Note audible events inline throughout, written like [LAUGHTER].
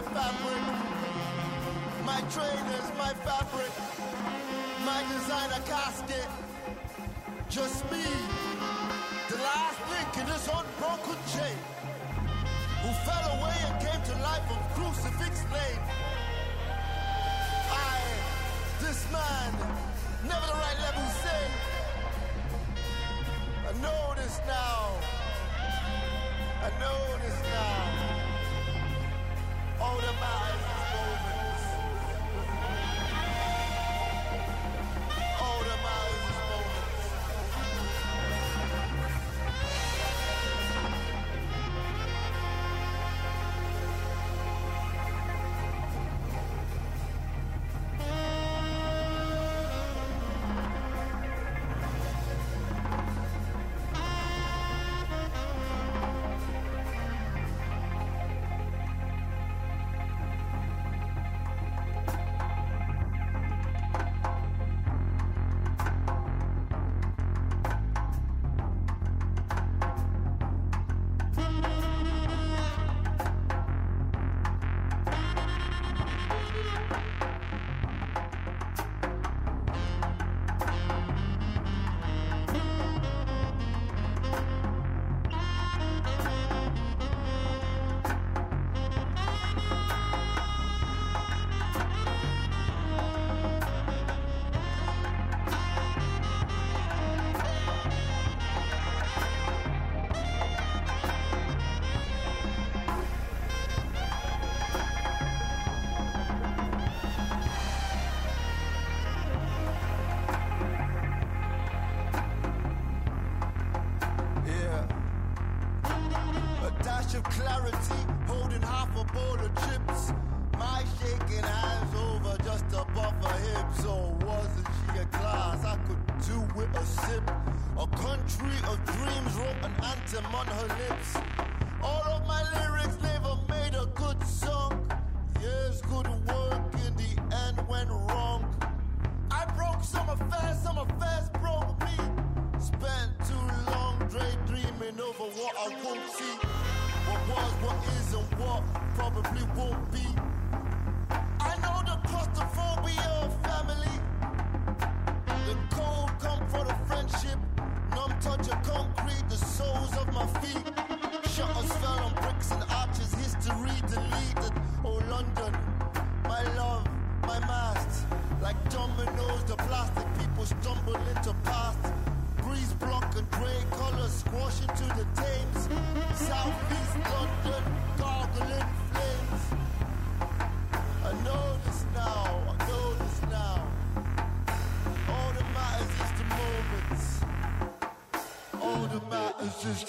my fabric. My train my fabric. My designer casket. Just me, the last link in this unbroken chain. Who fell away and came to life on crucifix lane. I, this man, never the right level say. I know this now. I know this now all the miles.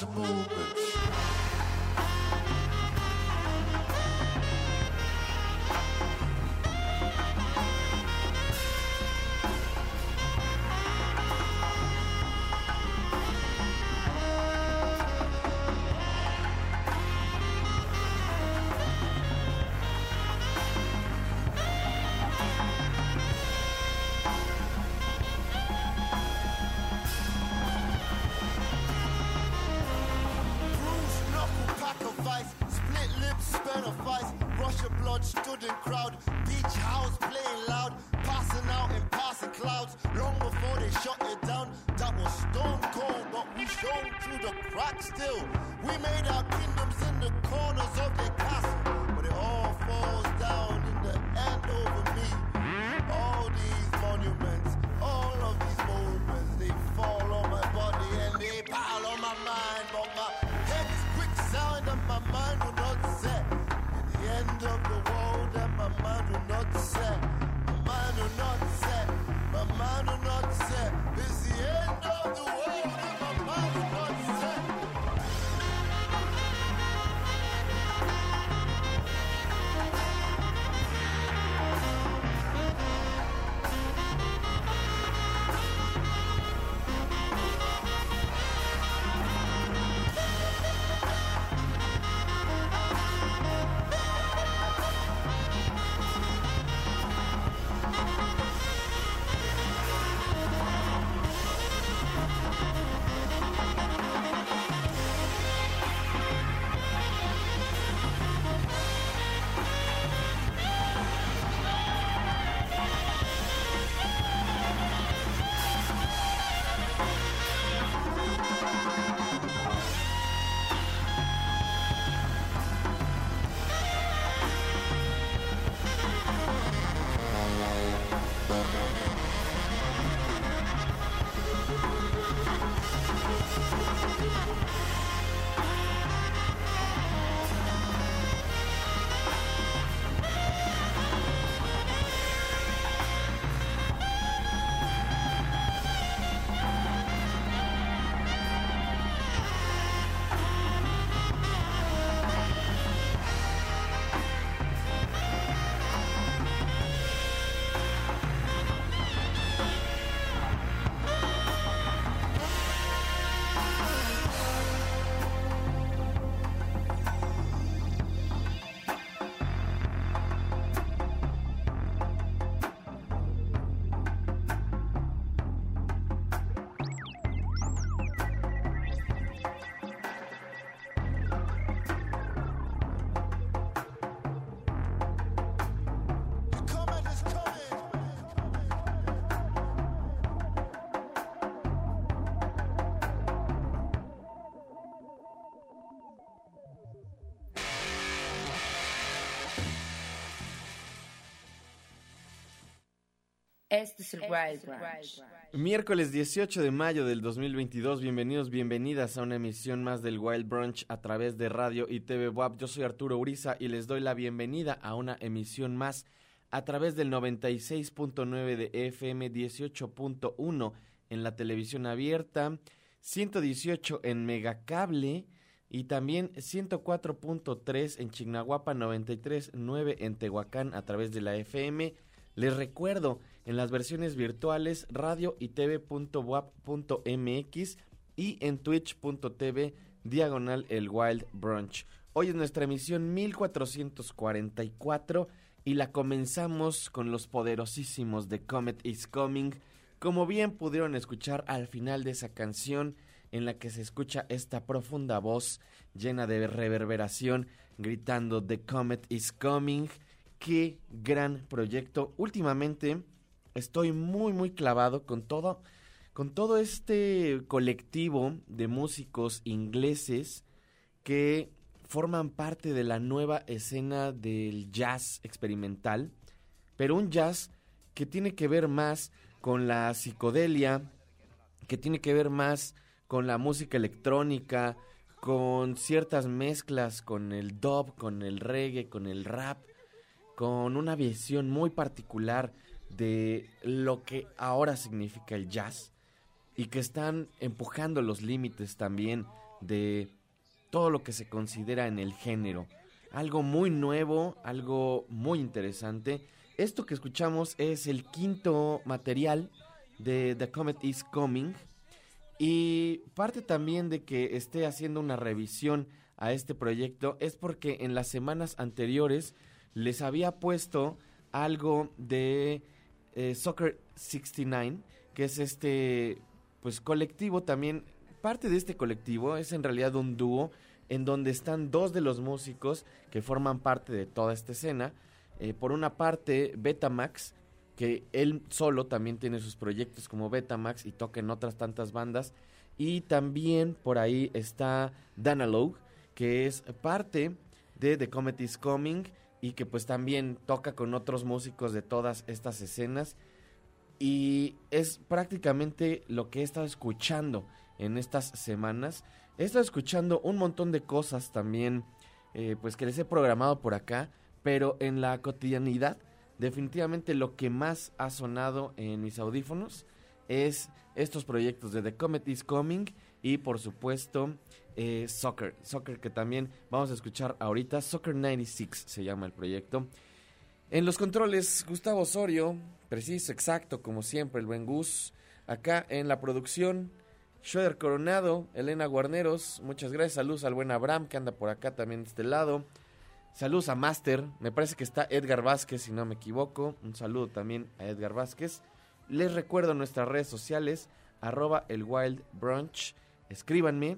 to move. Cracks still. We made Este es el Wild Branch. Miércoles 18 de mayo del 2022, bienvenidos, bienvenidas a una emisión más del Wild Brunch a través de radio y TV WAP. Yo soy Arturo Uriza y les doy la bienvenida a una emisión más a través del 96.9 de FM 18.1 en la televisión abierta, 118 en Megacable y también 104.3 en Chignahuapa, 93.9 en Tehuacán a través de la FM. Les recuerdo, en las versiones virtuales radio y tv.wap.mx y en twitch.tv diagonal el Wild Brunch. Hoy es nuestra emisión 1444 y la comenzamos con los poderosísimos de Comet is Coming. Como bien pudieron escuchar al final de esa canción en la que se escucha esta profunda voz llena de reverberación gritando The Comet is Coming. Qué gran proyecto. Últimamente estoy muy muy clavado con todo con todo este colectivo de músicos ingleses que forman parte de la nueva escena del jazz experimental, pero un jazz que tiene que ver más con la psicodelia, que tiene que ver más con la música electrónica, con ciertas mezclas con el dub, con el reggae, con el rap, con una visión muy particular de lo que ahora significa el jazz y que están empujando los límites también de todo lo que se considera en el género. Algo muy nuevo, algo muy interesante. Esto que escuchamos es el quinto material de The Comet is Coming y parte también de que esté haciendo una revisión a este proyecto es porque en las semanas anteriores les había puesto algo de eh, Soccer 69, que es este pues colectivo también. Parte de este colectivo es en realidad un dúo en donde están dos de los músicos que forman parte de toda esta escena. Eh, por una parte, Betamax, que él solo también tiene sus proyectos como Betamax y toca en otras tantas bandas. Y también por ahí está Danalogue, que es parte de The Comet is Coming y que pues también toca con otros músicos de todas estas escenas. Y es prácticamente lo que he estado escuchando en estas semanas. He estado escuchando un montón de cosas también, eh, pues que les he programado por acá, pero en la cotidianidad, definitivamente lo que más ha sonado en mis audífonos es estos proyectos de The Comet is Coming y por supuesto eh, Soccer. Soccer que también vamos a escuchar ahorita. Soccer 96 se llama el proyecto. En los controles, Gustavo Osorio, preciso, exacto, como siempre, el buen Gus. Acá en la producción, Schroeder Coronado, Elena Guarneros, muchas gracias. Saludos al buen Abraham que anda por acá también de este lado. Saludos a Master, me parece que está Edgar Vázquez, si no me equivoco. Un saludo también a Edgar Vázquez. Les recuerdo nuestras redes sociales, arroba el Wild Brunch. Escríbanme,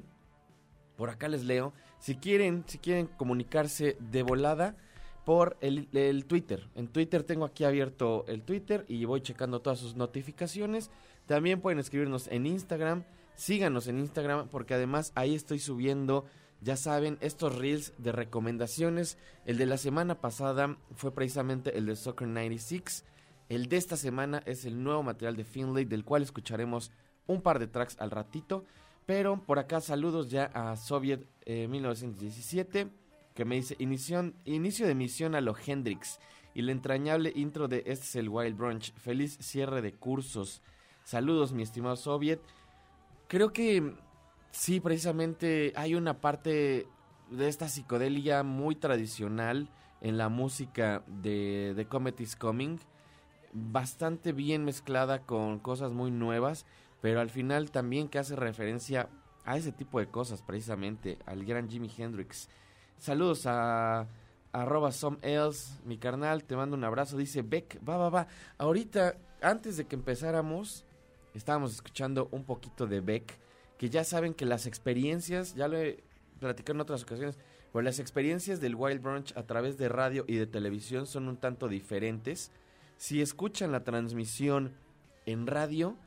por acá les leo. Si quieren, si quieren comunicarse de volada por el, el, Twitter. En Twitter tengo aquí abierto el Twitter y voy checando todas sus notificaciones. También pueden escribirnos en Instagram. Síganos en Instagram porque además ahí estoy subiendo, ya saben, estos reels de recomendaciones. El de la semana pasada fue precisamente el de Soccer 96. El de esta semana es el nuevo material de Finlay del cual escucharemos un par de tracks al ratito. Pero por acá saludos ya a Soviet 1917, eh, que me dice inicio, inicio de misión a lo Hendrix y la entrañable intro de Este es el Wild Brunch. Feliz cierre de cursos. Saludos, mi estimado Soviet. Creo que sí, precisamente hay una parte de esta psicodelia muy tradicional en la música de The Comet is Coming, bastante bien mezclada con cosas muy nuevas pero al final también que hace referencia a ese tipo de cosas precisamente, al gran Jimi Hendrix. Saludos a arroba mi carnal, te mando un abrazo, dice Beck, va, va, va. Ahorita, antes de que empezáramos, estábamos escuchando un poquito de Beck, que ya saben que las experiencias, ya lo he platicado en otras ocasiones, pero las experiencias del Wild Brunch a través de radio y de televisión son un tanto diferentes. Si escuchan la transmisión en radio,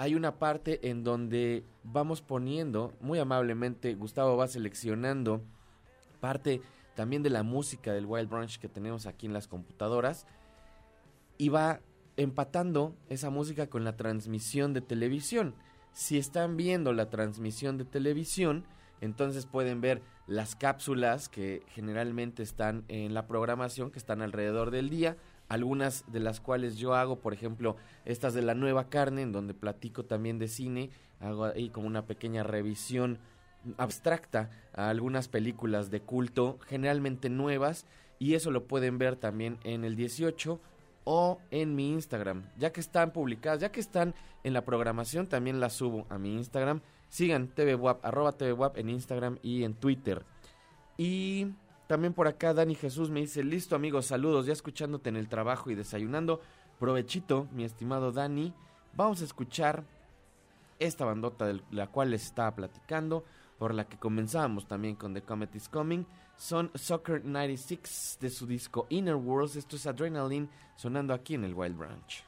hay una parte en donde vamos poniendo, muy amablemente, Gustavo va seleccionando parte también de la música del Wild Brunch que tenemos aquí en las computadoras y va empatando esa música con la transmisión de televisión. Si están viendo la transmisión de televisión, entonces pueden ver las cápsulas que generalmente están en la programación, que están alrededor del día, algunas de las cuales yo hago, por ejemplo, estas de la nueva carne, en donde platico también de cine, hago ahí como una pequeña revisión abstracta a algunas películas de culto, generalmente nuevas, y eso lo pueden ver también en el 18 o en mi Instagram. Ya que están publicadas, ya que están en la programación, también las subo a mi Instagram. Sigan TVWAP, arroba TVWAP en Instagram y en Twitter. Y también por acá Dani Jesús me dice, listo amigos, saludos, ya escuchándote en el trabajo y desayunando. Provechito, mi estimado Dani. Vamos a escuchar esta bandota de la cual les estaba platicando, por la que comenzamos también con The Comet is Coming. Son Soccer 96 de su disco Inner Worlds. Esto es Adrenaline sonando aquí en el Wild Branch.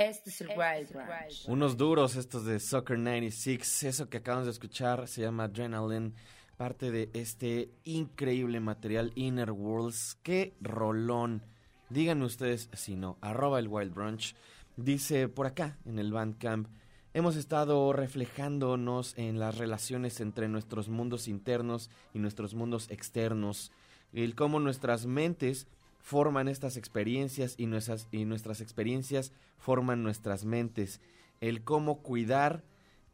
Este es el Wild Branch. Unos duros estos de Soccer 96. Eso que acabamos de escuchar se llama Adrenaline. Parte de este increíble material Inner Worlds. ¡Qué rolón! Díganme ustedes si no. Arroba el Wild Brunch. Dice por acá en el Bandcamp. Hemos estado reflejándonos en las relaciones entre nuestros mundos internos y nuestros mundos externos. El cómo nuestras mentes forman estas experiencias y nuestras, y nuestras experiencias forman nuestras mentes. El cómo cuidar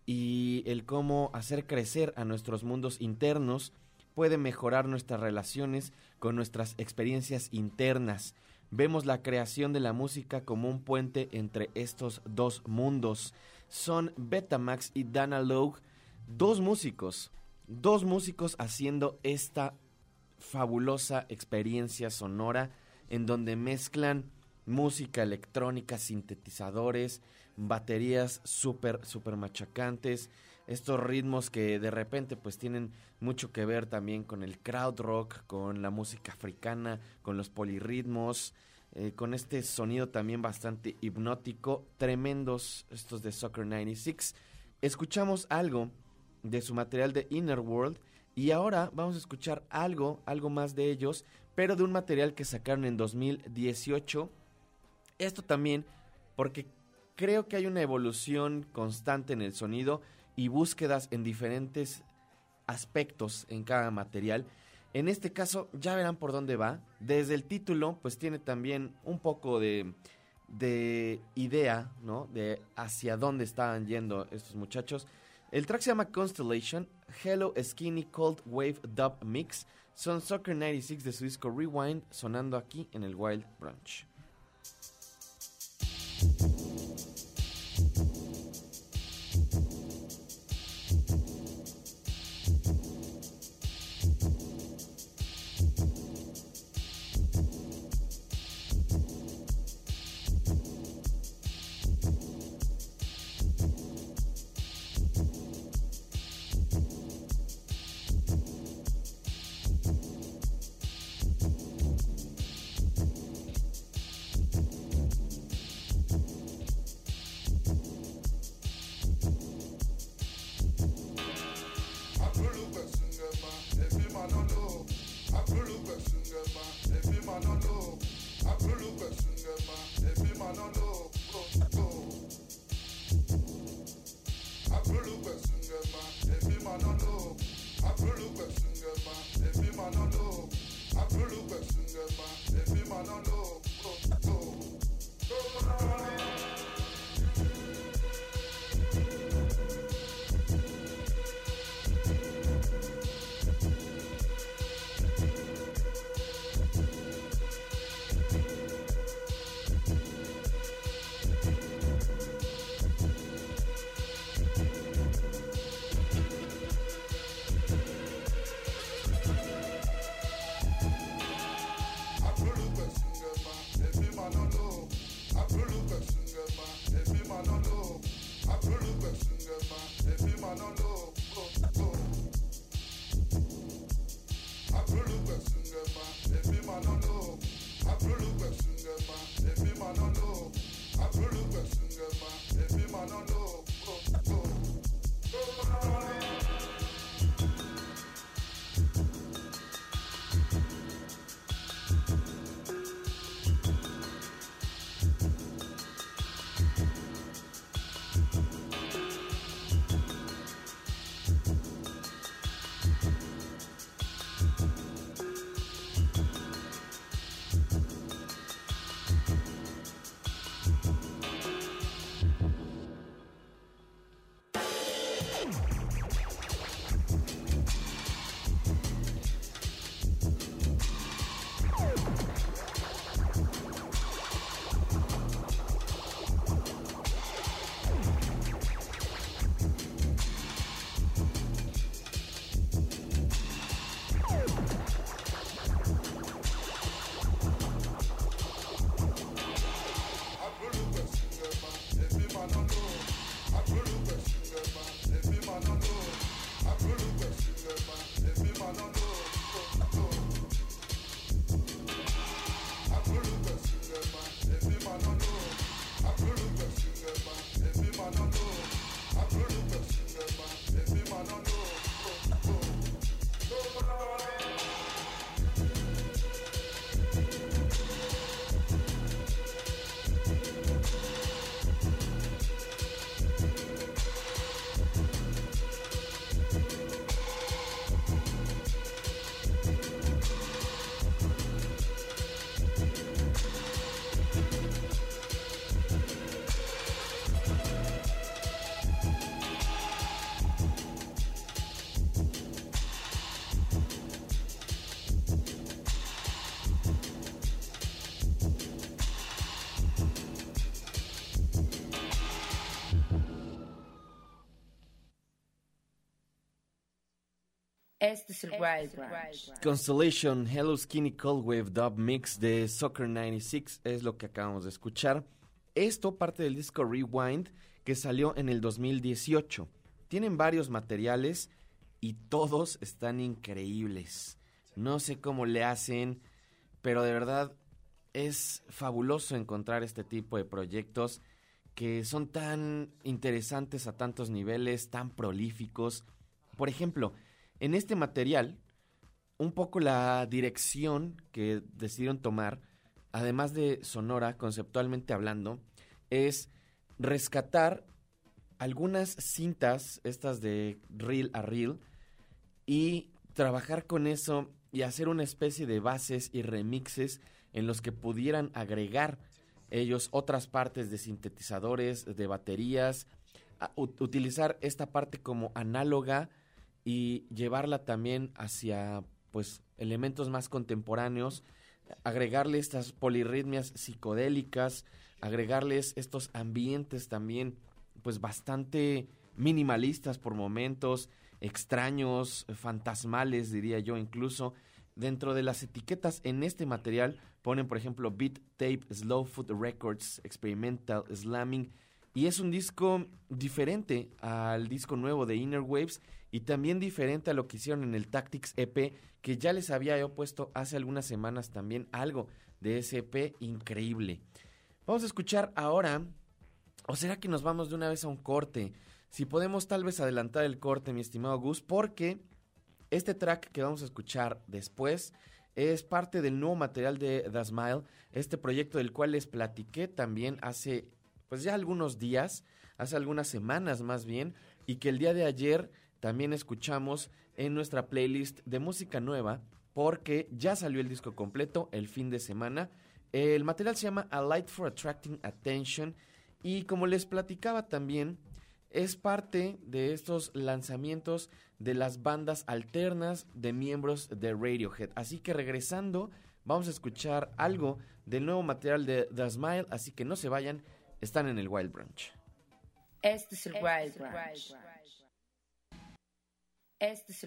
y el cómo hacer crecer a nuestros mundos internos puede mejorar nuestras relaciones con nuestras experiencias internas. Vemos la creación de la música como un puente entre estos dos mundos. Son Betamax y Dana Logue, dos músicos, dos músicos haciendo esta fabulosa experiencia sonora en donde mezclan música electrónica, sintetizadores, baterías súper, súper machacantes, estos ritmos que de repente pues tienen mucho que ver también con el crowd rock, con la música africana, con los polirritmos, eh, con este sonido también bastante hipnótico, tremendos estos de Soccer 96. Escuchamos algo de su material de Inner World y ahora vamos a escuchar algo, algo más de ellos, pero de un material que sacaron en 2018. Esto también porque creo que hay una evolución constante en el sonido y búsquedas en diferentes aspectos en cada material. En este caso ya verán por dónde va. Desde el título pues tiene también un poco de, de idea, ¿no? De hacia dónde estaban yendo estos muchachos. El track se llama Constellation, Hello Skinny Cold Wave Dub Mix. Son Soccer 96 de su disco Rewind sonando aquí en el Wild Brunch. Este es el Wild Branch. Constellation Hello Skinny Cold Wave Dub Mix de Soccer 96 es lo que acabamos de escuchar. Esto parte del disco Rewind que salió en el 2018. Tienen varios materiales y todos están increíbles. No sé cómo le hacen, pero de verdad es fabuloso encontrar este tipo de proyectos que son tan interesantes a tantos niveles, tan prolíficos. Por ejemplo, en este material, un poco la dirección que decidieron tomar, además de sonora, conceptualmente hablando, es rescatar algunas cintas, estas de reel a reel, y trabajar con eso y hacer una especie de bases y remixes en los que pudieran agregar ellos otras partes de sintetizadores, de baterías, utilizar esta parte como análoga y llevarla también hacia pues elementos más contemporáneos, agregarle estas polirritmias psicodélicas, agregarles estos ambientes también pues bastante minimalistas por momentos, extraños, fantasmales diría yo incluso. Dentro de las etiquetas en este material ponen por ejemplo Beat Tape, Slow Food Records, Experimental, Slamming y es un disco diferente al disco nuevo de Inner Waves y también diferente a lo que hicieron en el Tactics EP, que ya les había yo puesto hace algunas semanas también algo de ese EP increíble. Vamos a escuchar ahora, o será que nos vamos de una vez a un corte. Si podemos tal vez adelantar el corte, mi estimado Gus, porque este track que vamos a escuchar después es parte del nuevo material de The Smile, este proyecto del cual les platiqué también hace pues ya algunos días, hace algunas semanas más bien, y que el día de ayer también escuchamos en nuestra playlist de música nueva porque ya salió el disco completo el fin de semana. El material se llama A Light for Attracting Attention y como les platicaba también, es parte de estos lanzamientos de las bandas alternas de miembros de Radiohead. Así que regresando, vamos a escuchar algo del nuevo material de The Smile, así que no se vayan, están en el Wild Branch. Este es el Wild Branch. Este es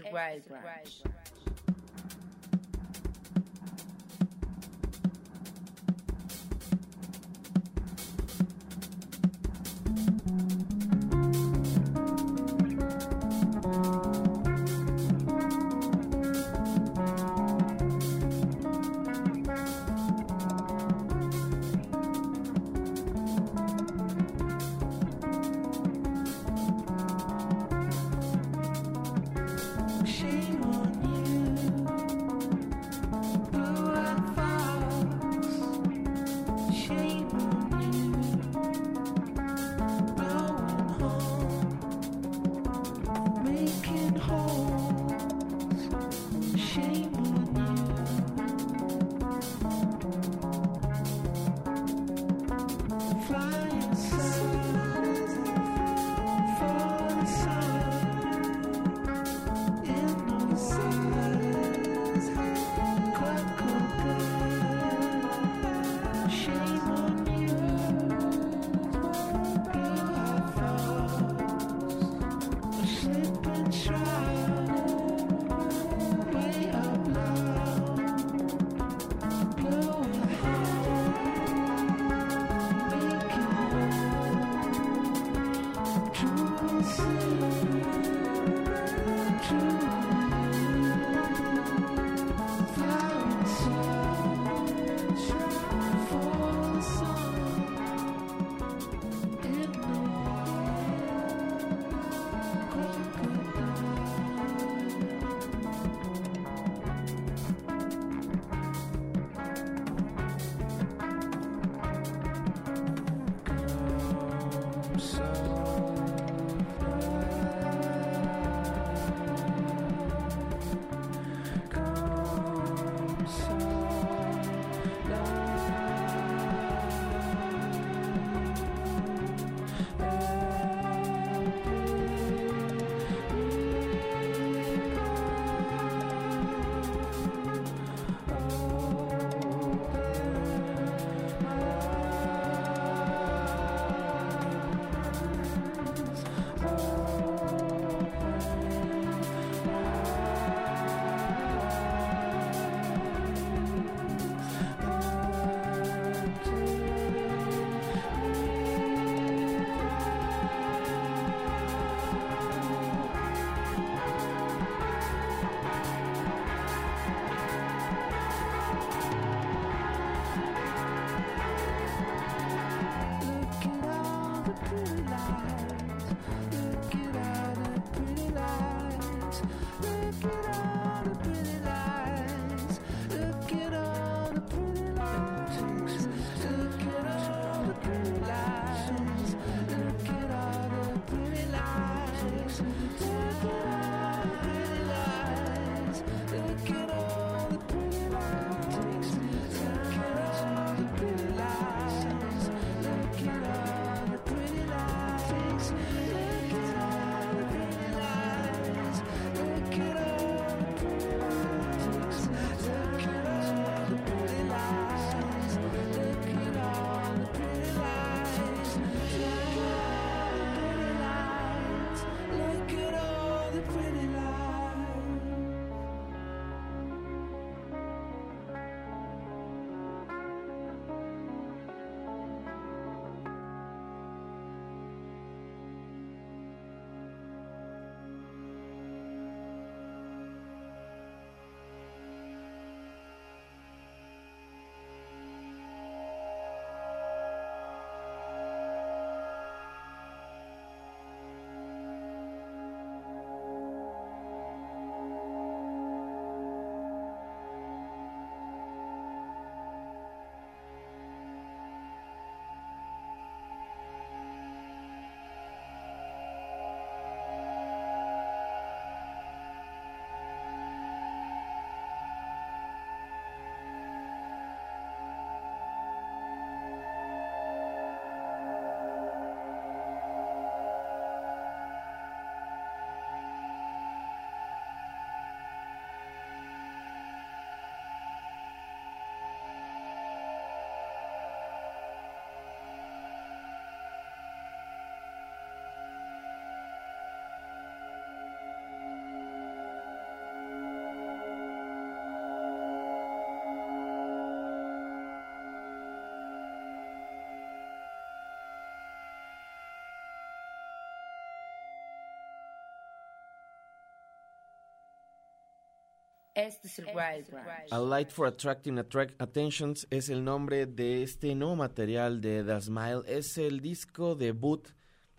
Este es el Wild Branch. A Light for Attracting Attentions es el nombre de este nuevo material de The Smile. Es el disco debut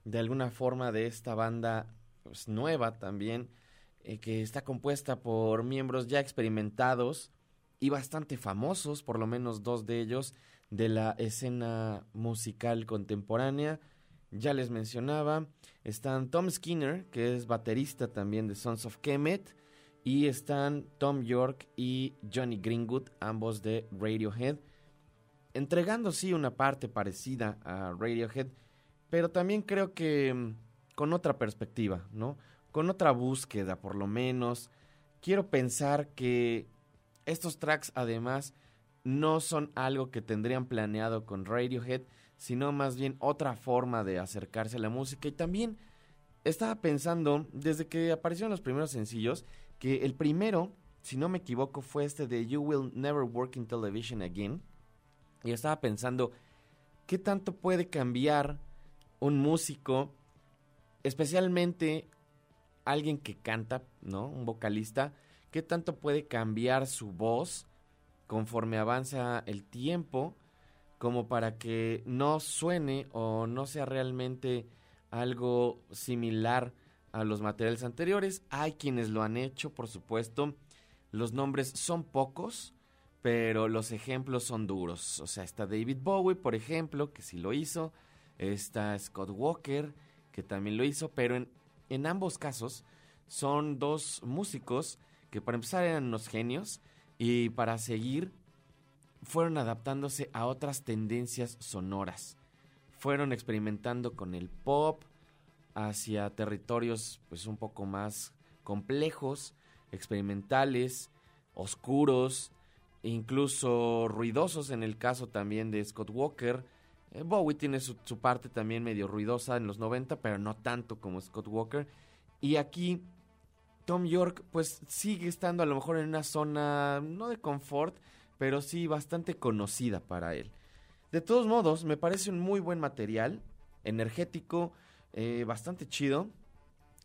de alguna forma de esta banda pues, nueva también, eh, que está compuesta por miembros ya experimentados y bastante famosos, por lo menos dos de ellos, de la escena musical contemporánea. Ya les mencionaba, están Tom Skinner, que es baterista también de Sons of Kemet, y están Tom York y Johnny Greenwood, ambos de Radiohead, entregando sí una parte parecida a Radiohead, pero también creo que mm, con otra perspectiva, ¿no? Con otra búsqueda, por lo menos. Quiero pensar que estos tracks además no son algo que tendrían planeado con Radiohead, sino más bien otra forma de acercarse a la música. Y también estaba pensando, desde que aparecieron los primeros sencillos, que el primero, si no me equivoco, fue este de You Will Never Work in Television Again. Y estaba pensando, ¿qué tanto puede cambiar un músico, especialmente alguien que canta, ¿no? Un vocalista, ¿qué tanto puede cambiar su voz conforme avanza el tiempo como para que no suene o no sea realmente algo similar a los materiales anteriores. Hay quienes lo han hecho, por supuesto. Los nombres son pocos, pero los ejemplos son duros. O sea, está David Bowie, por ejemplo, que sí lo hizo. Está Scott Walker, que también lo hizo. Pero en, en ambos casos son dos músicos que para empezar eran unos genios y para seguir fueron adaptándose a otras tendencias sonoras. Fueron experimentando con el pop hacia territorios pues un poco más complejos, experimentales, oscuros, incluso ruidosos en el caso también de Scott Walker. Eh, Bowie tiene su, su, parte también medio ruidosa en los 90, pero no tanto como Scott Walker. Y aquí Tom York pues sigue estando a lo mejor en una zona no de confort, pero sí bastante conocida para él. De todos modos, me parece un muy buen material, energético, eh, bastante chido.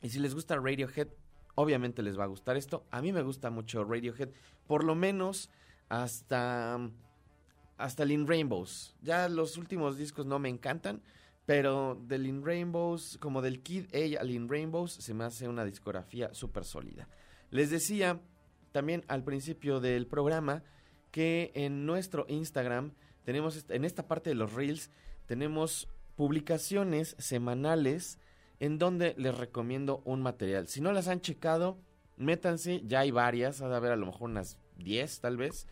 Y si les gusta Radiohead, obviamente les va a gustar esto. A mí me gusta mucho Radiohead, por lo menos hasta hasta Lin Rainbows. Ya los últimos discos no me encantan, pero de Lin Rainbows, como del Kid A a Lin Rainbows, se me hace una discografía súper sólida. Les decía también al principio del programa que en nuestro Instagram tenemos, en esta parte de los Reels, tenemos publicaciones semanales en donde les recomiendo un material. Si no las han checado, métanse, ya hay varias, ha de haber a lo mejor unas 10 tal vez,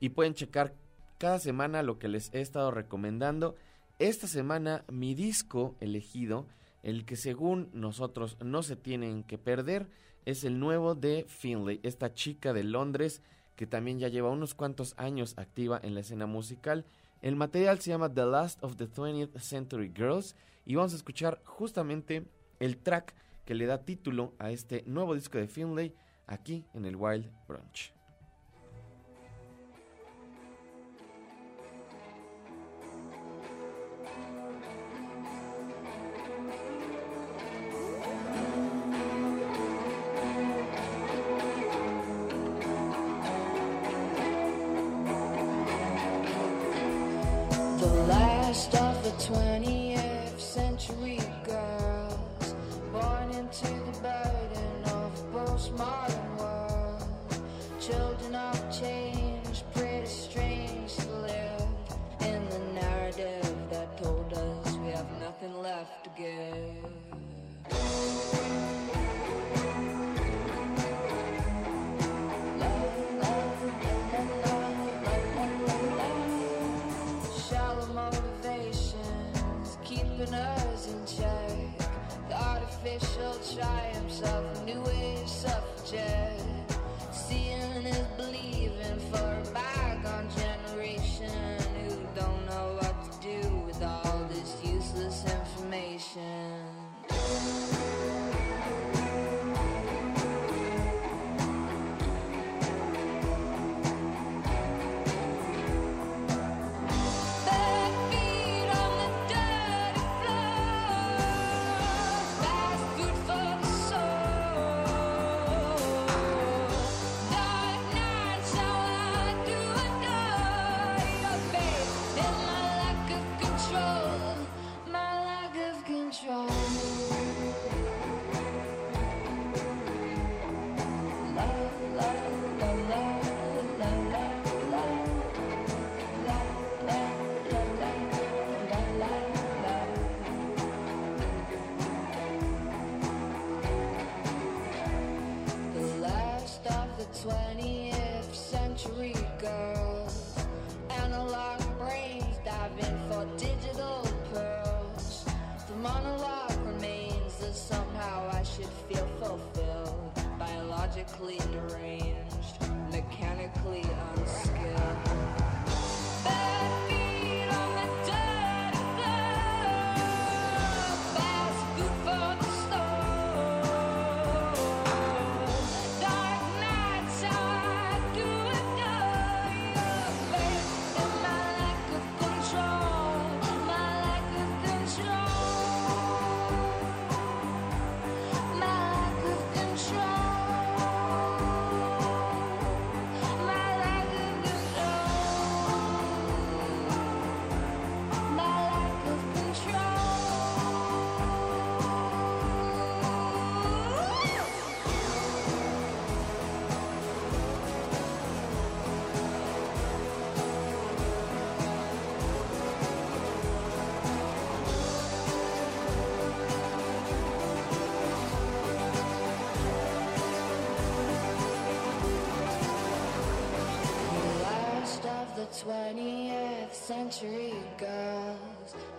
y pueden checar cada semana lo que les he estado recomendando esta semana mi disco elegido, el que según nosotros no se tienen que perder, es el nuevo de Finlay, esta chica de Londres que también ya lleva unos cuantos años activa en la escena musical. El material se llama The Last of the 20th Century Girls y vamos a escuchar justamente el track que le da título a este nuevo disco de Finlay aquí en el Wild Brunch.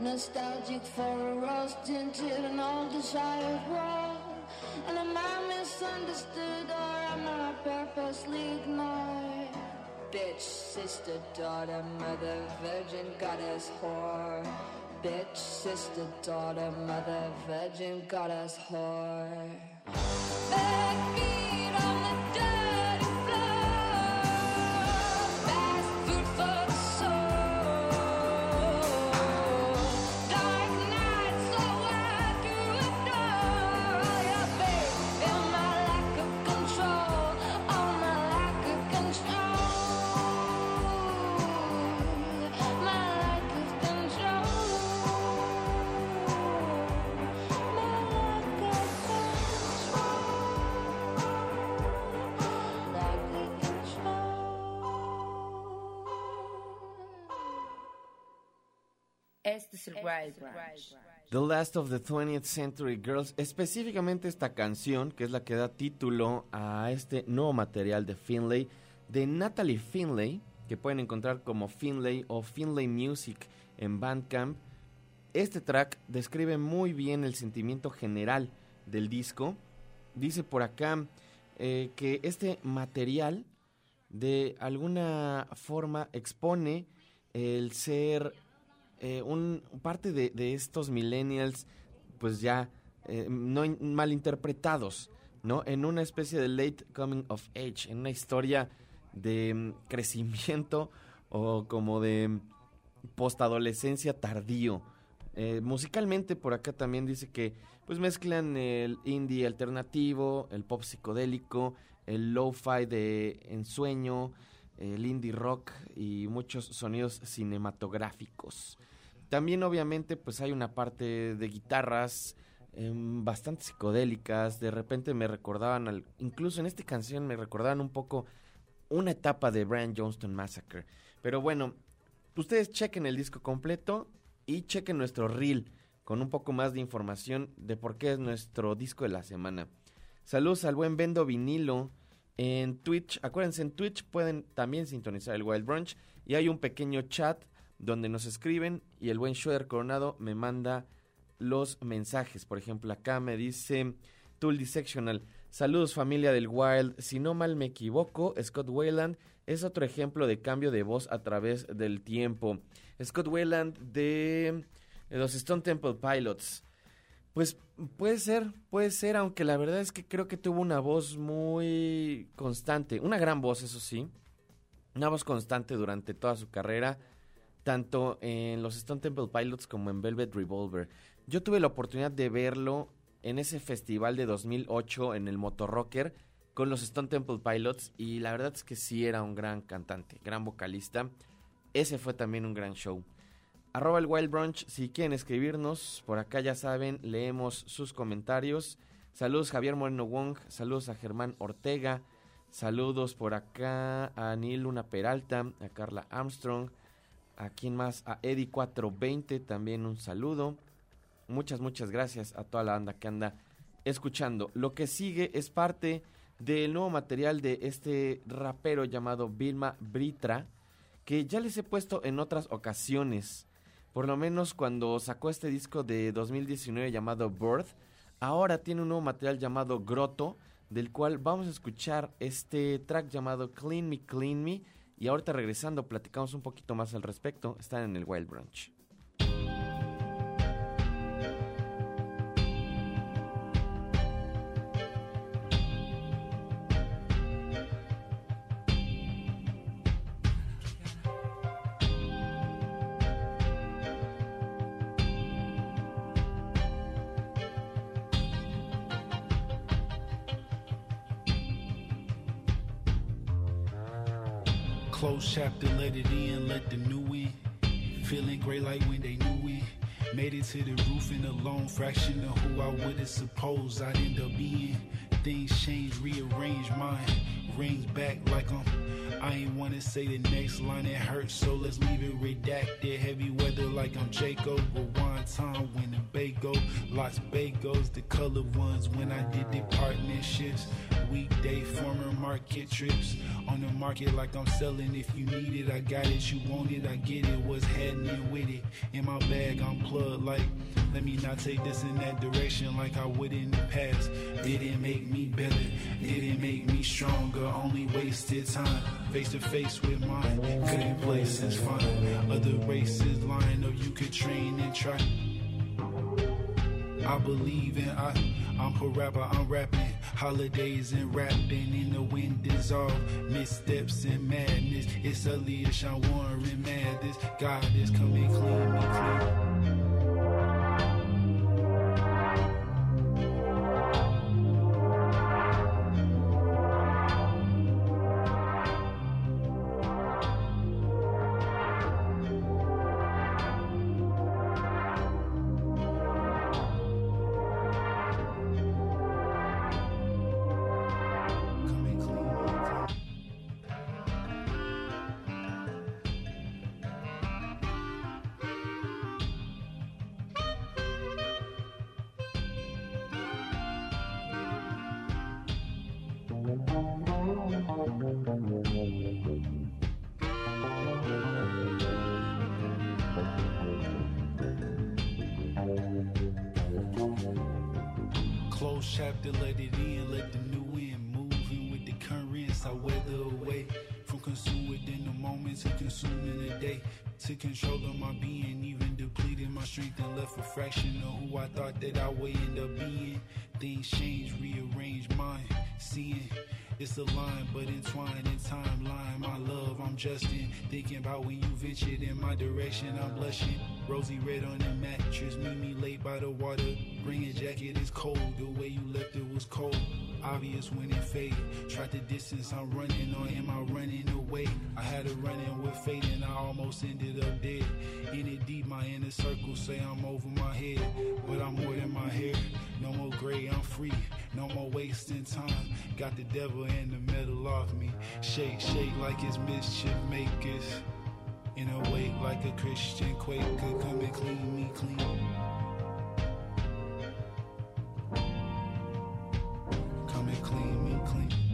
Nostalgic for a rose tinted and all desired world. And am I misunderstood or am I purposely ignored? Bitch, sister, daughter, mother, virgin, goddess, whore. Bitch, sister, daughter, mother, virgin, goddess, whore. Bare Wild Branch. The Last of the 20th Century Girls, específicamente esta canción, que es la que da título a este nuevo material de Finlay, de Natalie Finlay, que pueden encontrar como Finlay o Finlay Music en Bandcamp. Este track describe muy bien el sentimiento general del disco. Dice por acá eh, que este material de alguna forma expone el ser eh, un parte de, estos millennials pues ya eh, no in- malinterpretados no en una especie de late coming of age en una historia de mm, [LAUGHS] crecimiento o como de mm, postadolescencia tardío. Eh, musicalmente por acá también dice que pues mezclan el indie alternativo el pop psicodélico el lo-fi de ensueño el indie rock y muchos sonidos cinematográficos también obviamente pues hay una parte de guitarras em, bastante psicodélicas, de repente me recordaban, al- incluso en esta canción me recordaban un poco una etapa de Brian Johnston Massacre. Pero bueno, ustedes chequen el disco completo y chequen nuestro reel con un poco más de información de por qué es nuestro disco de la semana. Saludos al buen Bendo Vinilo en Twitch. Acuérdense, en Twitch pueden también sintonizar el Wild Brunch y hay un pequeño chat donde nos escriben y el buen Schroeder Coronado me manda los mensajes. Por ejemplo, acá me dice Tool Dissectional. Saludos familia del Wild. Si no mal me equivoco, Scott Wayland es otro ejemplo de cambio de voz a través del tiempo. Scott Wayland de los Stone Temple Pilots. Pues puede ser, puede ser, aunque la verdad es que creo que tuvo una voz muy constante, una gran voz, eso sí, una voz constante durante toda su carrera, tanto en los Stone Temple Pilots como en Velvet Revolver. Yo tuve la oportunidad de verlo en ese festival de 2008 en el Motorrocker con los Stone Temple Pilots y la verdad es que sí era un gran cantante, gran vocalista. Ese fue también un gran show. Arroba el Wild Brunch, si quieren escribirnos, por acá ya saben, leemos sus comentarios. Saludos Javier Moreno Wong, saludos a Germán Ortega, saludos por acá a Neil Luna Peralta, a Carla Armstrong, a quien más, a Eddie 420 también un saludo. Muchas, muchas gracias a toda la banda que anda escuchando. Lo que sigue es parte del nuevo material de este rapero llamado Vilma Britra, que ya les he puesto en otras ocasiones. Por lo menos cuando sacó este disco de 2019 llamado Birth, ahora tiene un nuevo material llamado Grotto, del cual vamos a escuchar este track llamado Clean Me, Clean Me. Y ahorita regresando platicamos un poquito más al respecto. Están en el Wild Branch. Chapter, let it in, let the new in. Feeling great like when they knew it. Made it to the roof in a lone fraction of who I would've supposed I'd end up being. Things change, rearrange mine. Rings back like I'm. I ain't wanna say the next line, it hurts, so let's leave it redacted. Heavy weather like I'm Jacob. Rewind time when the go. Lots bagels, the color ones when I did the partnerships. Weekday former market trips. On the market like I'm selling. If you need it, I got it. You want it, I get it. What's happening with it? In my bag, I'm plugged like. Let me not take this in that direction like I would in the past. Didn't make me better, didn't make me stronger. Only wasted time. Face to face with mine. Couldn't play since fine. Other races lying, or you could train and try. I believe in I. I'm a rapper, I'm rapping. Holidays and rapping in the wind is off. Missteps and madness. It's Aaliyah, Sean Warren, madness. God Chapter, let it in, let the new in. Moving with the currents, I weather away. From consuming in the moment to consuming the day. To control of my being, even depleting my strength and left a fraction of who I thought that I would end up being. Things change, rearrange mine. Seeing it's a line, but entwined in timeline. My love, I'm Justin. Thinking about when you ventured in my direction, I'm blushing. Rosy red on the mattress, meet me late by the water. Bring a jacket, it's cold. The way you left it was cold. Obvious when it fade. Tried the distance I'm running on, am I running away? I had a run in with fate and I almost ended up dead. In it deep, my inner circle say I'm over my head. But I'm more than my hair. No more gray, I'm free. No more wasting time. Got the devil in the middle of me. Shake, shake like it's mischief makers. In a wake like a Christian Quaker. Come and clean me clean. And clean me clean.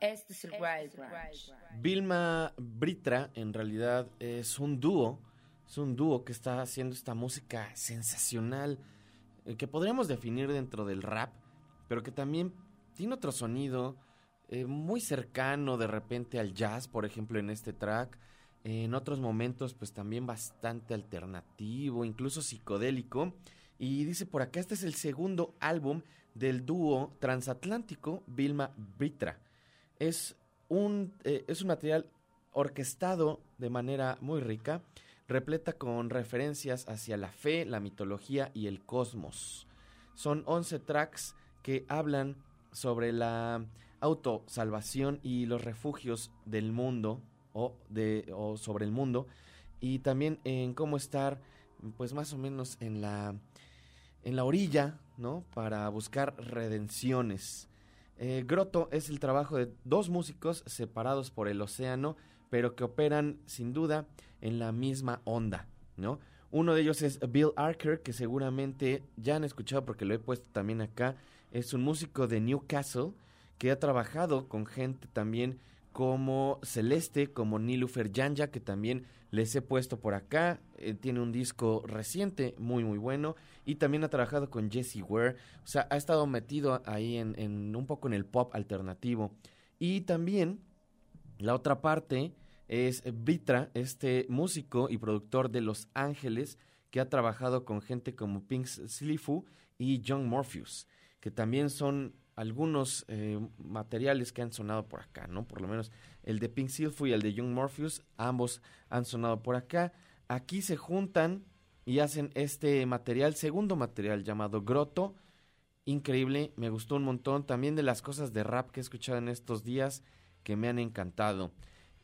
Este es el Wild Branch. Vilma Britra en realidad es un dúo, es un dúo que está haciendo esta música sensacional eh, que podríamos definir dentro del rap, pero que también tiene otro sonido eh, muy cercano de repente al jazz, por ejemplo en este track, en otros momentos pues también bastante alternativo, incluso psicodélico. Y dice por acá, este es el segundo álbum del dúo transatlántico Vilma Britra es un, eh, es un material orquestado de manera muy rica, repleta con referencias hacia la fe, la mitología y el cosmos. Son 11 tracks que hablan sobre la autosalvación y los refugios del mundo o, de, o sobre el mundo y también en cómo estar pues más o menos en la en la orilla, ¿no? Para buscar redenciones. Eh, Grotto es el trabajo de dos músicos separados por el océano, pero que operan sin duda en la misma onda, ¿no? Uno de ellos es Bill Archer, que seguramente ya han escuchado porque lo he puesto también acá. Es un músico de Newcastle que ha trabajado con gente también como Celeste, como Nilufer Janja, que también les he puesto por acá. Eh, tiene un disco reciente, muy, muy bueno. Y también ha trabajado con Jesse Ware. O sea, ha estado metido ahí en, en un poco en el pop alternativo. Y también la otra parte es Vitra, este músico y productor de Los Ángeles, que ha trabajado con gente como Pink Slifu y John Morpheus, que también son algunos eh, materiales que han sonado por acá, ¿no? Por lo menos el de Pink Slifu y el de Young Morpheus, ambos han sonado por acá. Aquí se juntan y hacen este material, segundo material llamado Grotto. Increíble, me gustó un montón. También de las cosas de rap que he escuchado en estos días que me han encantado.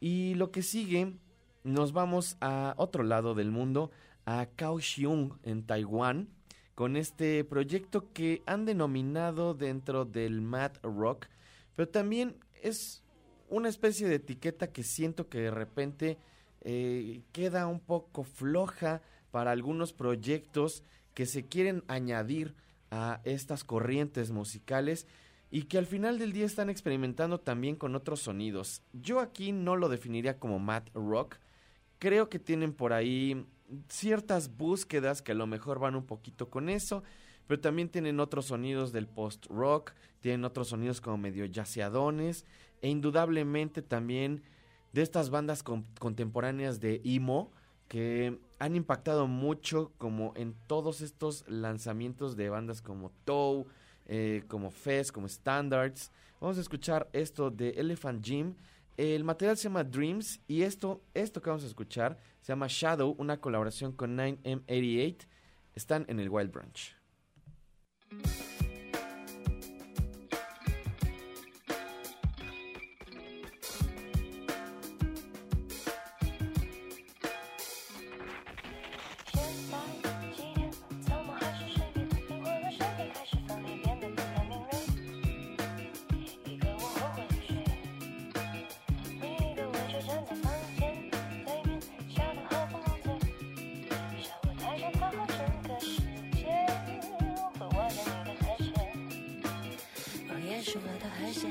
Y lo que sigue, nos vamos a otro lado del mundo, a Kaohsiung, en Taiwán, con este proyecto que han denominado dentro del Mad Rock, pero también es una especie de etiqueta que siento que de repente eh, queda un poco floja para algunos proyectos que se quieren añadir a estas corrientes musicales y que al final del día están experimentando también con otros sonidos. Yo aquí no lo definiría como mad rock. Creo que tienen por ahí ciertas búsquedas que a lo mejor van un poquito con eso, pero también tienen otros sonidos del post rock, tienen otros sonidos como medio yaceadones e indudablemente también de estas bandas contemporáneas de emo que han impactado mucho como en todos estos lanzamientos de bandas como Toe, eh, como Fez, como Standards. Vamos a escuchar esto de Elephant Jim. El material se llama Dreams y esto, esto que vamos a escuchar se llama Shadow, una colaboración con 9M88. Están en el Wild Branch. 是我的海鲜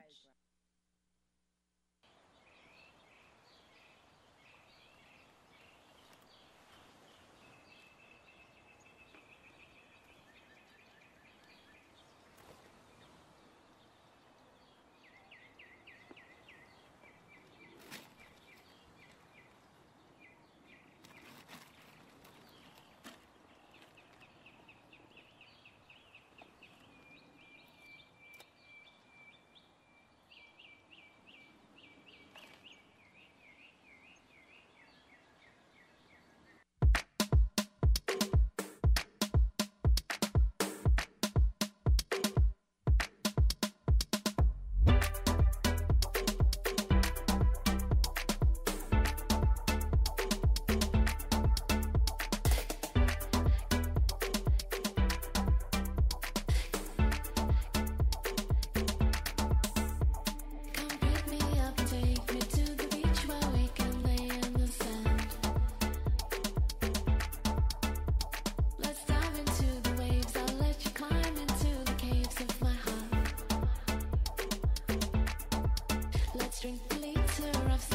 center of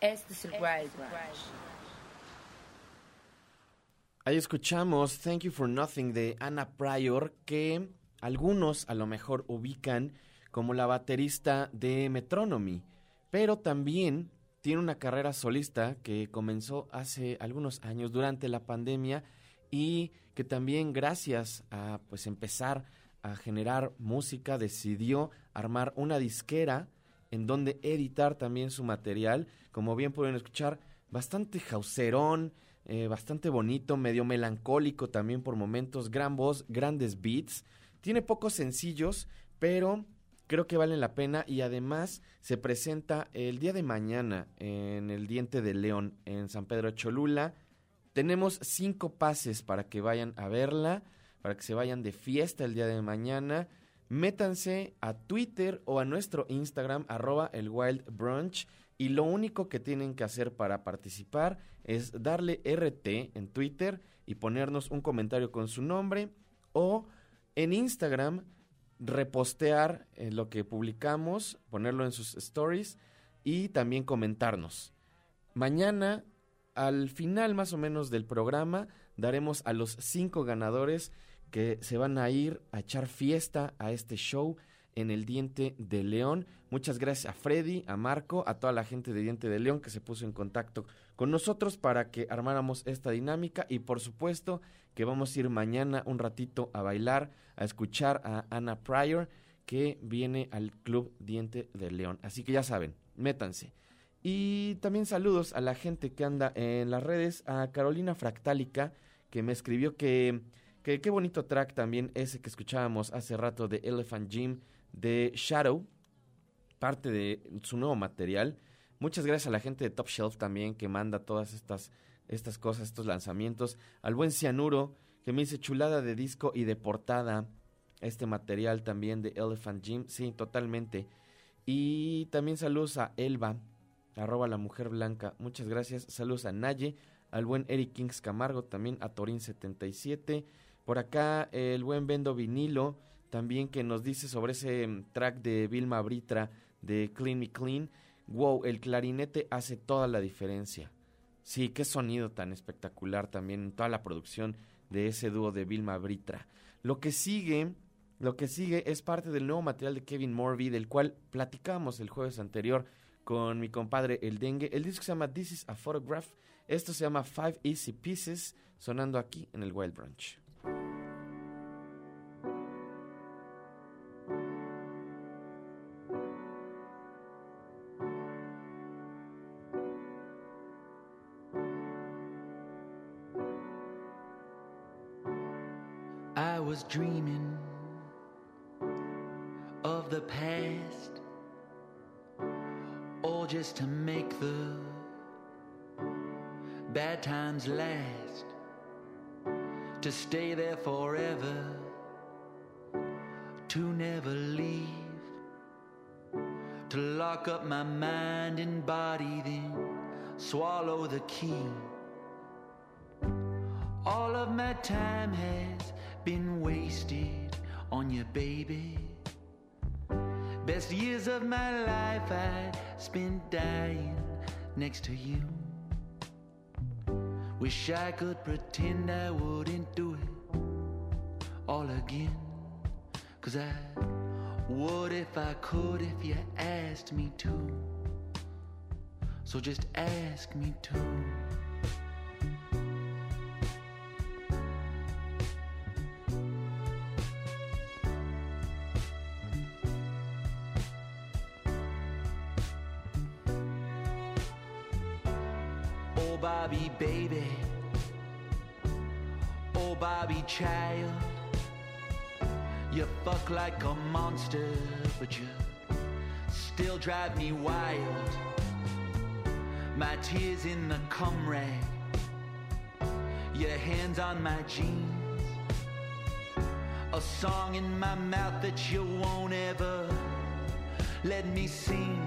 es. Este Wild Branch. Ahí escuchamos Thank You for Nothing de Anna Pryor, que algunos a lo mejor ubican como la baterista de Metronomy, pero también tiene una carrera solista que comenzó hace algunos años durante la pandemia y que también gracias a pues empezar a generar música decidió armar una disquera en donde editar también su material, como bien pueden escuchar, bastante jaucerón, eh, bastante bonito, medio melancólico también por momentos, gran voz, grandes beats. Tiene pocos sencillos, pero creo que valen la pena y además se presenta el día de mañana en el Diente de León en San Pedro Cholula. Tenemos cinco pases para que vayan a verla, para que se vayan de fiesta el día de mañana. Métanse a Twitter o a nuestro Instagram, arroba el Wild. Y lo único que tienen que hacer para participar es darle RT en Twitter y ponernos un comentario con su nombre o en Instagram repostear eh, lo que publicamos, ponerlo en sus stories y también comentarnos. Mañana, al final más o menos del programa, daremos a los cinco ganadores que se van a ir a echar fiesta a este show en el Diente de León. Muchas gracias a Freddy, a Marco, a toda la gente de Diente de León que se puso en contacto con nosotros para que armáramos esta dinámica y por supuesto que vamos a ir mañana un ratito a bailar, a escuchar a Anna Pryor que viene al Club Diente de León. Así que ya saben, métanse. Y también saludos a la gente que anda en las redes, a Carolina Fractálica que me escribió que que qué bonito track también ese que escuchábamos hace rato de Elephant Gym de Shadow, parte de su nuevo material. Muchas gracias a la gente de Top Shelf también que manda todas estas, estas cosas, estos lanzamientos. Al buen Cianuro que me dice chulada de disco y de portada. Este material también de Elephant Gym. Sí, totalmente. Y también saludos a Elba, arroba la mujer blanca. Muchas gracias. Saludos a Naye, al buen Eric Kings Camargo, también a Torin77. Por acá el buen Bendo Vinilo, también que nos dice sobre ese mm, track de Vilma Britra de Clean Me Clean. Wow, el clarinete hace toda la diferencia. Sí, qué sonido tan espectacular también en toda la producción de ese dúo de Vilma Britra. Lo que sigue, lo que sigue es parte del nuevo material de Kevin Morby, del cual platicamos el jueves anterior con mi compadre El Dengue. El disco se llama This is a Photograph. Esto se llama Five Easy Pieces, sonando aquí en el Wild Branch. Wish I could pretend I wouldn't do it all again. Cause I would if I could if you asked me to. So just ask me to. Oh, Bobby, baby. Bobby, child. You fuck like a monster, but you still drive me wild. My tears in the cum rag. Your hands on my jeans. A song in my mouth that you won't ever let me sing.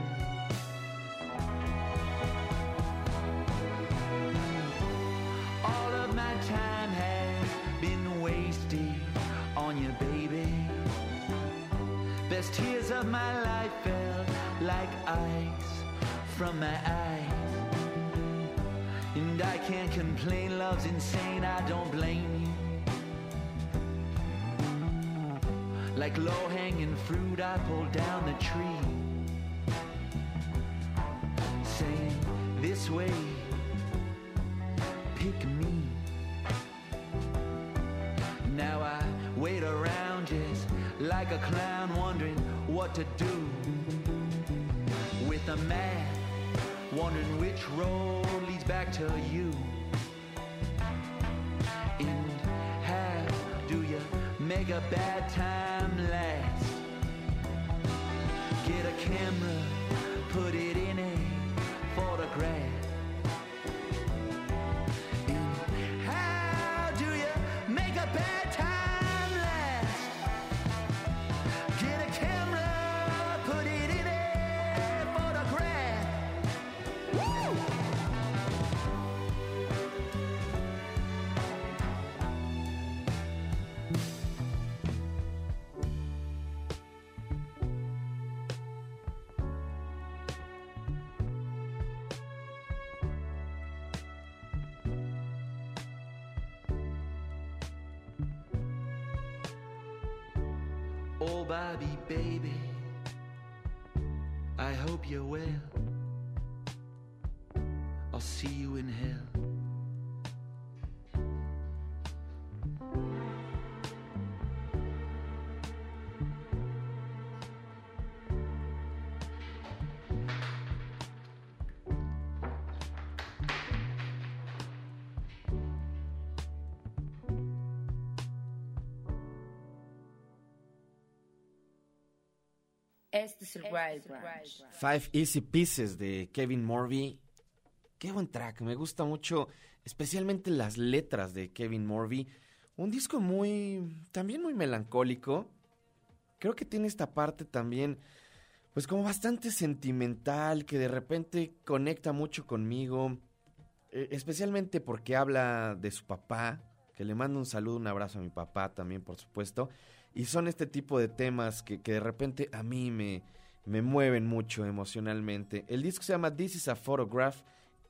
Tears of my life fell like ice from my eyes. And I can't complain, love's insane, I don't blame you. Like low hanging fruit, I pull down the tree. Saying, This way, pick me. Now I wait around just like a clown, what to do with a man, wondering which road leads back to you. And how do you make a bad time last? Get a camera, put it Bobby, baby, I hope you're well. Este es el Wild Branch. Five Easy Pieces de Kevin Morby. Qué buen track, me gusta mucho, especialmente las letras de Kevin Morby. Un disco muy, también muy melancólico. Creo que tiene esta parte también, pues como bastante sentimental, que de repente conecta mucho conmigo. eh, especialmente porque habla de su papá, que le mando un saludo, un abrazo a mi papá también, por supuesto. Y son este tipo de temas que, que de repente a mí me, me mueven mucho emocionalmente. El disco se llama This is a Photograph,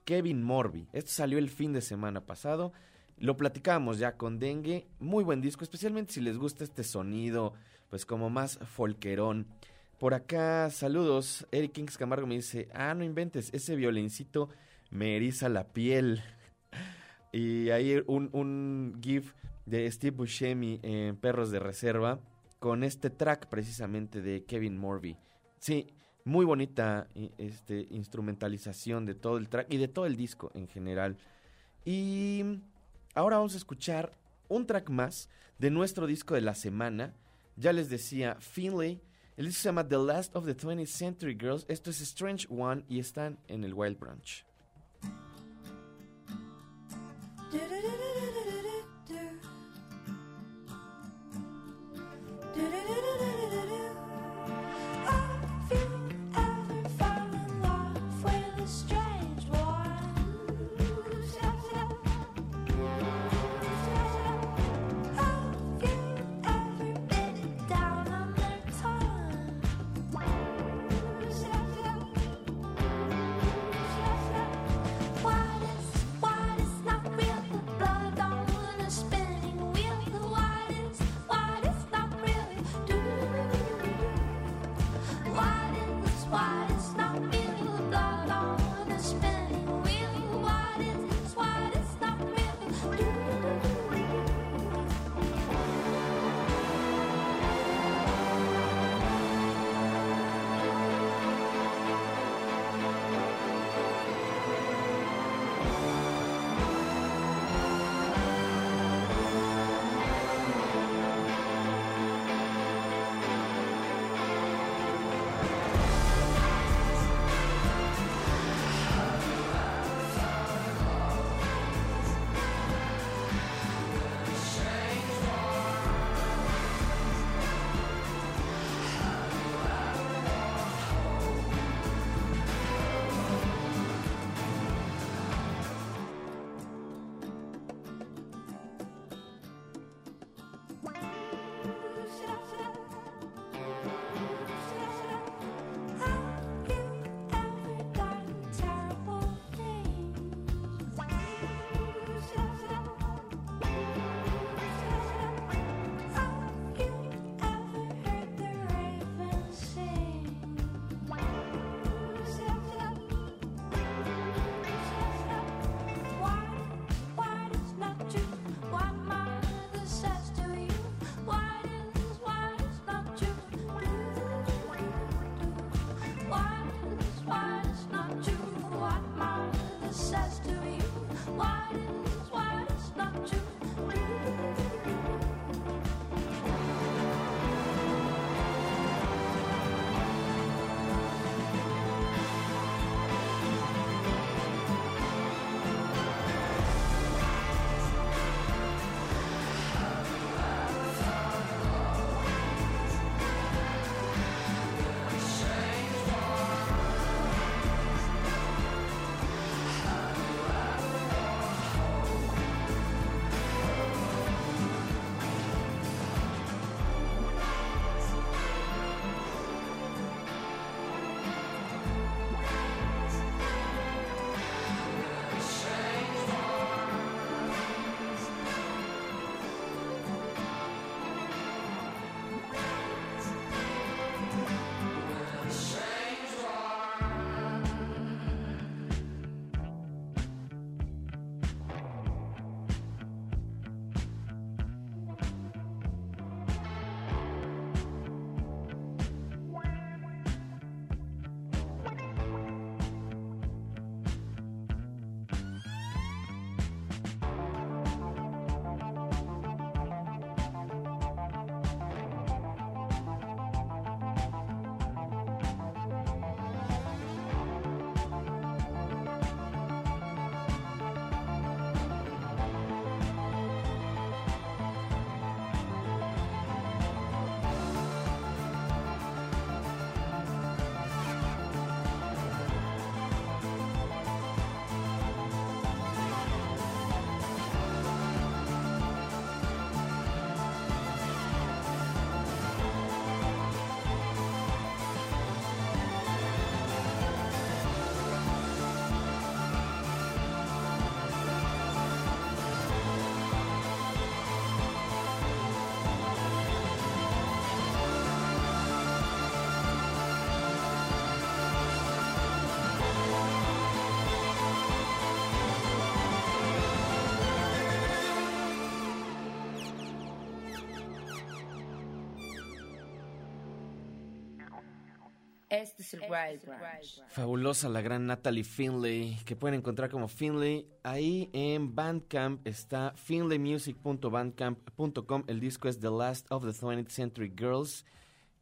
Kevin Morby. Esto salió el fin de semana pasado. Lo platicamos ya con Dengue. Muy buen disco, especialmente si les gusta este sonido, pues como más folquerón. Por acá, saludos. Eric Kings Camargo me dice, ah, no inventes, ese violincito me eriza la piel. Y ahí un, un GIF de Steve Buscemi en Perros de Reserva con este track precisamente de Kevin Morby. Sí, muy bonita este, instrumentalización de todo el track y de todo el disco en general. Y ahora vamos a escuchar un track más de nuestro disco de la semana. Ya les decía, Finlay. El disco se llama The Last of the 20th Century Girls. Esto es Strange One y están en el Wild Branch. Do, do, do, Este. Fabulosa la gran Natalie Finlay, que pueden encontrar como Finlay. Ahí en Bandcamp está finlaymusic.bandcamp.com. El disco es The Last of the 20th Century Girls.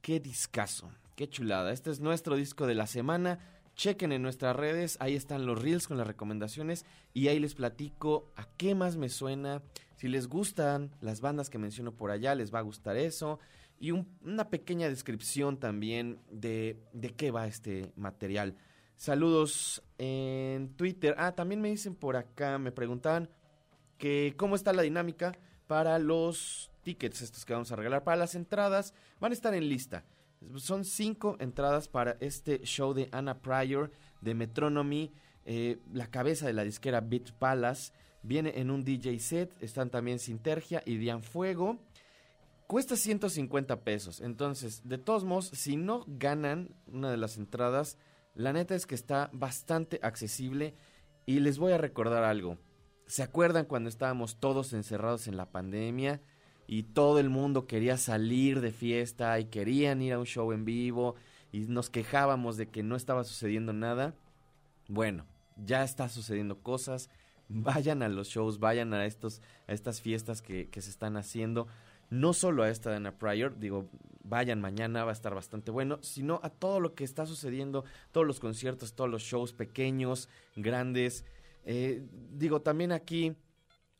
Qué discazo, qué chulada. Este es nuestro disco de la semana. Chequen en nuestras redes, ahí están los reels con las recomendaciones y ahí les platico a qué más me suena. Si les gustan las bandas que menciono por allá, les va a gustar eso. Y un- una pequeña descripción también de, de qué va este material. Saludos en Twitter. Ah, también me dicen por acá, me preguntaban que cómo está la dinámica para los tickets estos que vamos a regalar. Para las entradas van a estar en lista. Son cinco entradas para este show de Anna Pryor de Metronomy, eh, la cabeza de la disquera Beat Palace. Viene en un DJ set. Están también Sintergia y Dian Fuego. Cuesta 150 pesos. Entonces, de todos modos, si no ganan una de las entradas, la neta es que está bastante accesible. Y les voy a recordar algo. ¿Se acuerdan cuando estábamos todos encerrados en la pandemia y todo el mundo quería salir de fiesta y querían ir a un show en vivo y nos quejábamos de que no estaba sucediendo nada? Bueno, ya está sucediendo cosas. [LAUGHS] Vayan a los shows, vayan a, estos, a estas fiestas que, que se están haciendo. No solo a esta de Anna Pryor, digo, vayan mañana, va a estar bastante bueno, sino a todo lo que está sucediendo, todos los conciertos, todos los shows pequeños, grandes. Eh, digo, también aquí,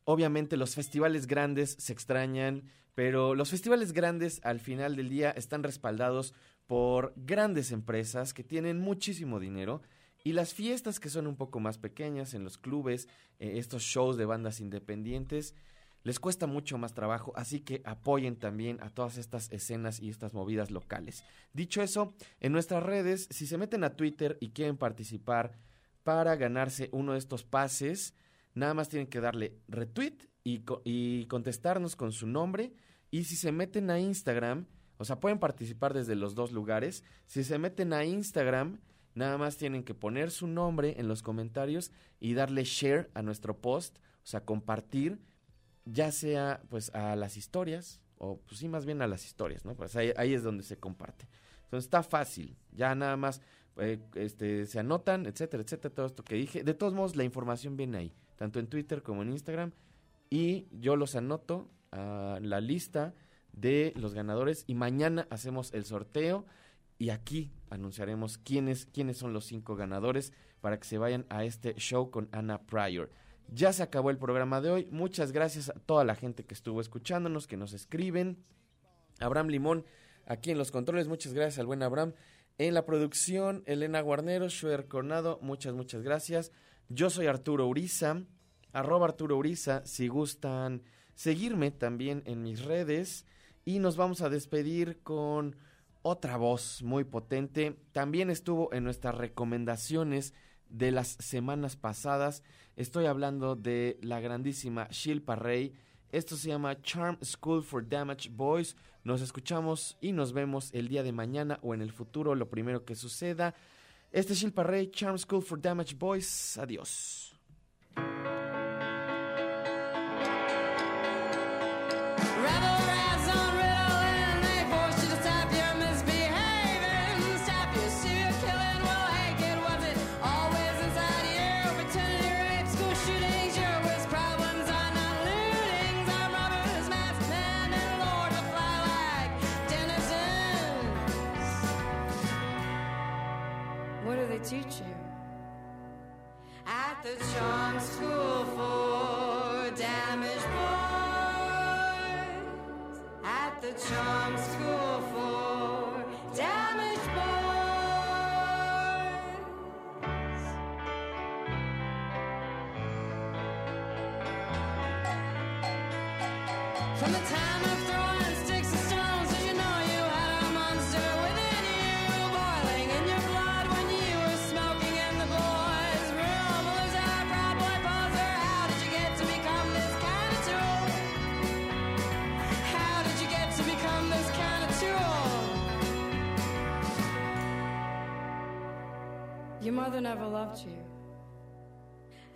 obviamente los festivales grandes se extrañan, pero los festivales grandes al final del día están respaldados por grandes empresas que tienen muchísimo dinero. Y las fiestas que son un poco más pequeñas en los clubes, eh, estos shows de bandas independientes, les cuesta mucho más trabajo, así que apoyen también a todas estas escenas y estas movidas locales. Dicho eso, en nuestras redes, si se meten a Twitter y quieren participar para ganarse uno de estos pases, nada más tienen que darle retweet y, y contestarnos con su nombre. Y si se meten a Instagram, o sea, pueden participar desde los dos lugares. Si se meten a Instagram, nada más tienen que poner su nombre en los comentarios y darle share a nuestro post, o sea, compartir ya sea pues a las historias, o pues sí, más bien a las historias, ¿no? Pues ahí, ahí es donde se comparte. Entonces está fácil, ya nada más eh, este, se anotan, etcétera, etcétera, todo esto que dije. De todos modos, la información viene ahí, tanto en Twitter como en Instagram, y yo los anoto a la lista de los ganadores y mañana hacemos el sorteo y aquí anunciaremos quiénes, quiénes son los cinco ganadores para que se vayan a este show con Anna Pryor. Ya se acabó el programa de hoy. Muchas gracias a toda la gente que estuvo escuchándonos, que nos escriben. Abraham Limón, aquí en los controles. Muchas gracias al buen Abraham. En la producción, Elena Guarnero, Shuer Coronado. Muchas, muchas gracias. Yo soy Arturo Uriza. Arroba Arturo Uriza. Si gustan seguirme también en mis redes. Y nos vamos a despedir con otra voz muy potente. También estuvo en nuestras recomendaciones de las semanas pasadas. Estoy hablando de la grandísima Shilpa Rey. Esto se llama Charm School for Damaged Boys. Nos escuchamos y nos vemos el día de mañana o en el futuro, lo primero que suceda. Este es Shilpa Rey, Charm School for Damaged Boys. Adiós. School for damaged boys. At the charm Your mother never loved you.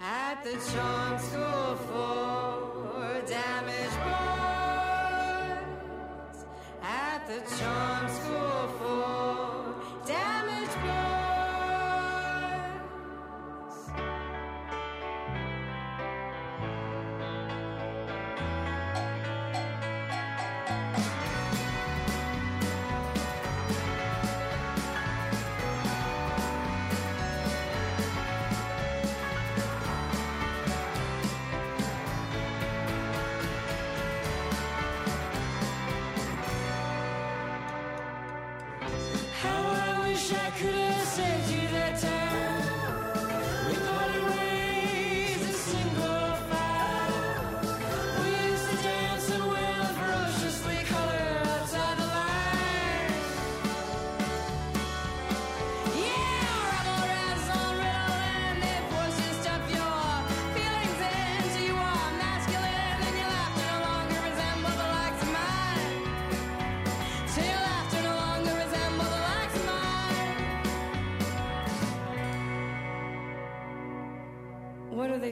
At the charm school for damaged boys. At the charm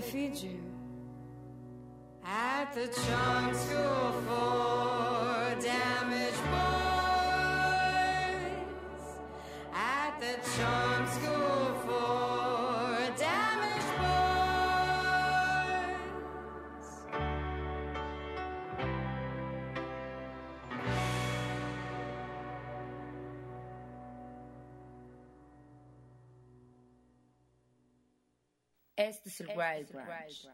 feed you. Este es el Wild Branch.